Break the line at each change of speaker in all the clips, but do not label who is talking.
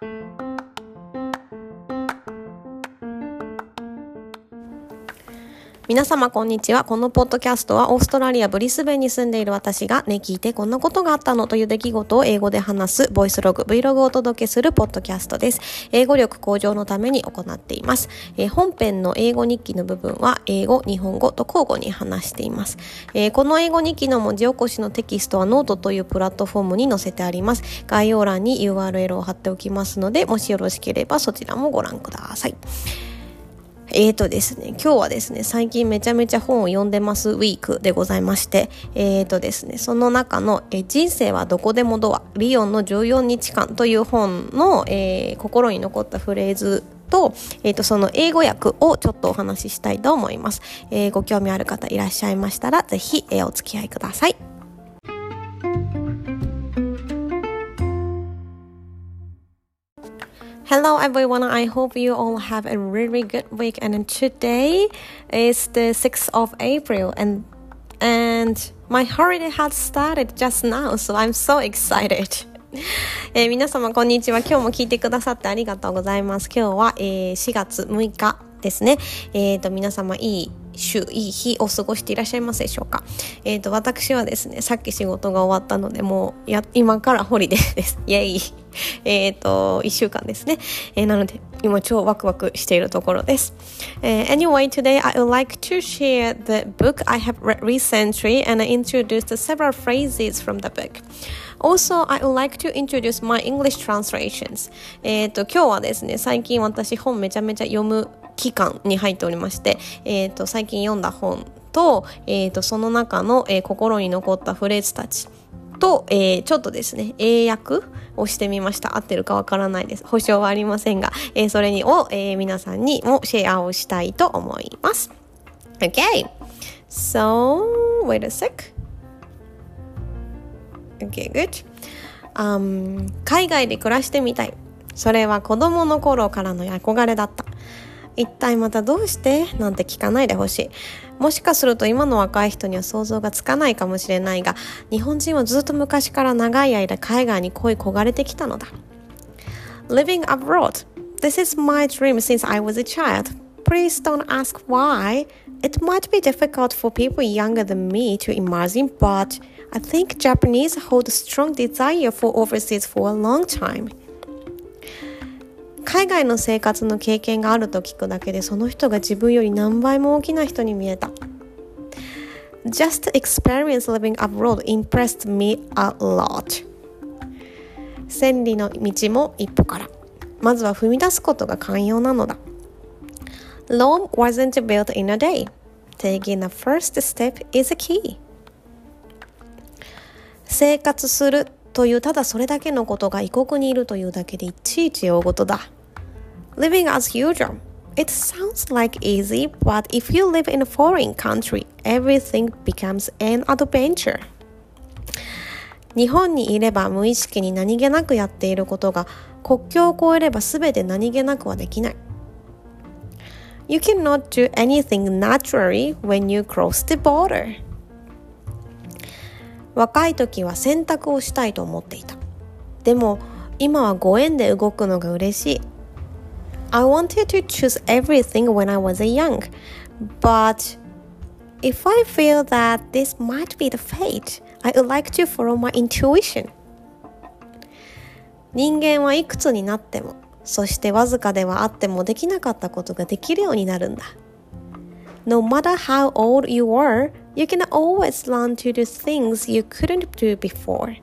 Thank you. 皆様こんにちは。このポッドキャストはオーストラリア・ブリスベンに住んでいる私がね、聞いてこんなことがあったのという出来事を英語で話すボイスログ、Vlog をお届けするポッドキャストです。英語力向上のために行っています。えー、本編の英語日記の部分は英語、日本語と交互に話しています。えー、この英語日記の文字起こしのテキストはノートというプラットフォームに載せてあります。概要欄に URL を貼っておきますので、もしよろしければそちらもご覧ください。えーとですね、今日はですね、最近めちゃめちゃ本を読んでますウィークでございまして、えーとですね、その中の、え人生はどこでもドア、リオンの14日間という本の、えー、心に残ったフレーズと、えー、とその英語訳をちょっとお話ししたいと思います。えー、ご興味ある方いらっしゃいましたら、ぜひ、えー、お付き合いください。Hello everyone, I hope you all have a really good week and today is the 6th of April and and my holiday has started just now so I'm so excited えー、皆様こんにちは今日も聞いてくださってありがとうございます今日は、えー、4月6日ですねえっ、ー、と皆様いい週いい日を過ごしていらっしゃいますでしょうかえっ、ー、と私はですねさっき仕事が終わったのでもうや今からホリデーですイェイえっと1週間ですね、えー、なので今超ワクワクしているところです。Uh, anyway, today I would like to share the book I have read recently and I introduced several phrases from the book. Also, I would like to introduce my English translations. えっと、今日はですね、最近私本めちゃめちゃ読む期間に入っておりまして、えーと、最近読んだ本と,、えーと、その中の、えー、心に残ったフレーズたちと、えー、ちょっとですね英訳をしてみました合ってるかわからないです保証はありませんが、えー、それにを、えー、皆さんにもシェアをしたいと思います Okay! So, wait a sec Okay, good. Um, 海外で暮らしてみたい。それは子供の頃からの憧れだった。一体またどうしてなんて聞かないでほしい。もしかすると今の若い人には想像がつかないかもしれないが、日本人はずっと昔から長い間海外に恋焦がれてきたのだ。Living abroad. This is my dream since I was a child. Please don't ask why. It might be difficult for people younger than me to imagine, but I think Japanese hold a strong desire for overseas for a long time. 海外の生活の経験があると聞くだけでその人が自分より何倍も大きな人に見えた。Just experience living abroad impressed me a lot. 千里の道も一歩から。まずは踏み出すことが寛容なのだ。Rome wasn't built in a day. Taking a first step is a key. 生活するというただそれだけのことが異国にいるというだけでいちいち大事だ。Living as usual. It sounds like easy, but if you live in a foreign country, everything becomes an adventure. 日本にいれば無意識に何気なくやっていることが国境を越えれば全て何気なくはできない。You cannot do anything naturally when you cross the border. 若い時は選択をしたいと思っていた。でも今はご縁で動くのが嬉しい。I wanted to choose everything when I was young, but if I feel that this might be the fate, I would like to follow my intuition. 人間はいくつになっても、そしてわずかではあってもできなかったことができるようになるんだ。No matter how old you are, you can always learn to do things you couldn't do before,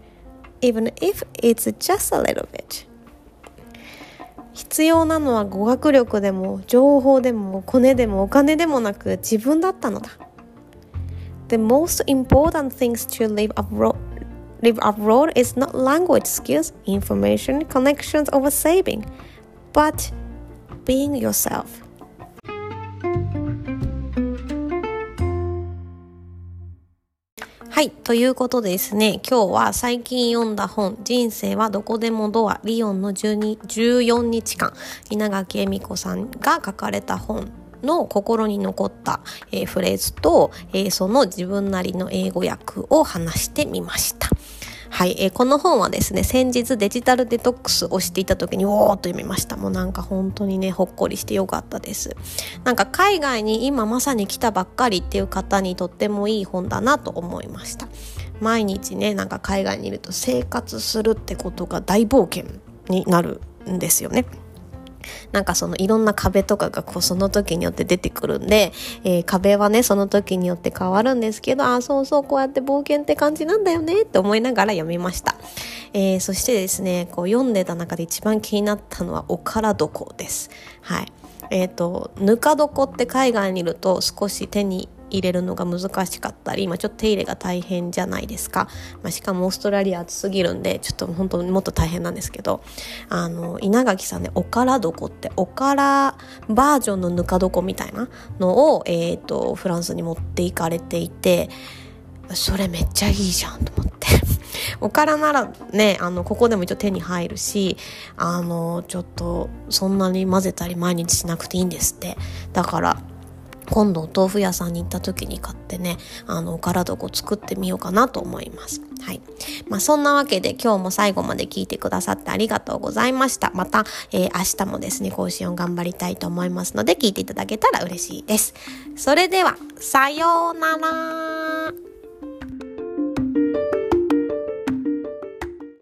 even if it's just a little bit. 必要なのは語学力でも情報でもコネでもお金でもなく自分だったのだ The most important things to live abroad live abroad is not language skills, information, connections, or saving, but being yourself. はい。ということでですね、今日は最近読んだ本、人生はどこでもドア、リオンの12 14日間、稲垣恵美子さんが書かれた本の心に残った、えー、フレーズと、えー、その自分なりの英語訳を話してみました。はい、えー、この本はですね、先日デジタルデトックスをしていた時に、おーっと読みました。もうなんか本当にね、ほっこりしてよかったです。なんか海外に今まさに来たばっかりっていう方にとってもいい本だなと思いました。毎日ね、なんか海外にいると生活するってことが大冒険になるんですよね。なんかそのいろんな壁とかがこうその時によって出てくるんで、えー、壁はねその時によって変わるんですけどあそうそうこうやって冒険って感じなんだよねって思いながら読みました、えー、そしてですねこう読んでた中で一番気になったのはおから床です。はい。えっ、ー、とぬか床って海外にいると少し手に入れるのが難しかったり今ちょっと手入れが大変じゃないですか、まあ、しかもオーストラリア暑すぎるんでちょっと本当にもっと大変なんですけどあの稲垣さんねおから床っておからバージョンのぬか床みたいなのを、えーと、フランスに持っていかれていてそれめっちゃいいじゃんと思って。おからならねあのここでも一応手に入るしあのちょっとそんなに混ぜたり毎日しなくていいんですって。だから今度お豆腐屋さんに行った時に買ってね、あの、おから床作ってみようかなと思います。はい。まあ、そんなわけで今日も最後まで聞いてくださってありがとうございました。また、えー、明日もですね、更新を頑張りたいと思いますので、聞いていただけたら嬉しいです。それでは、さようなら。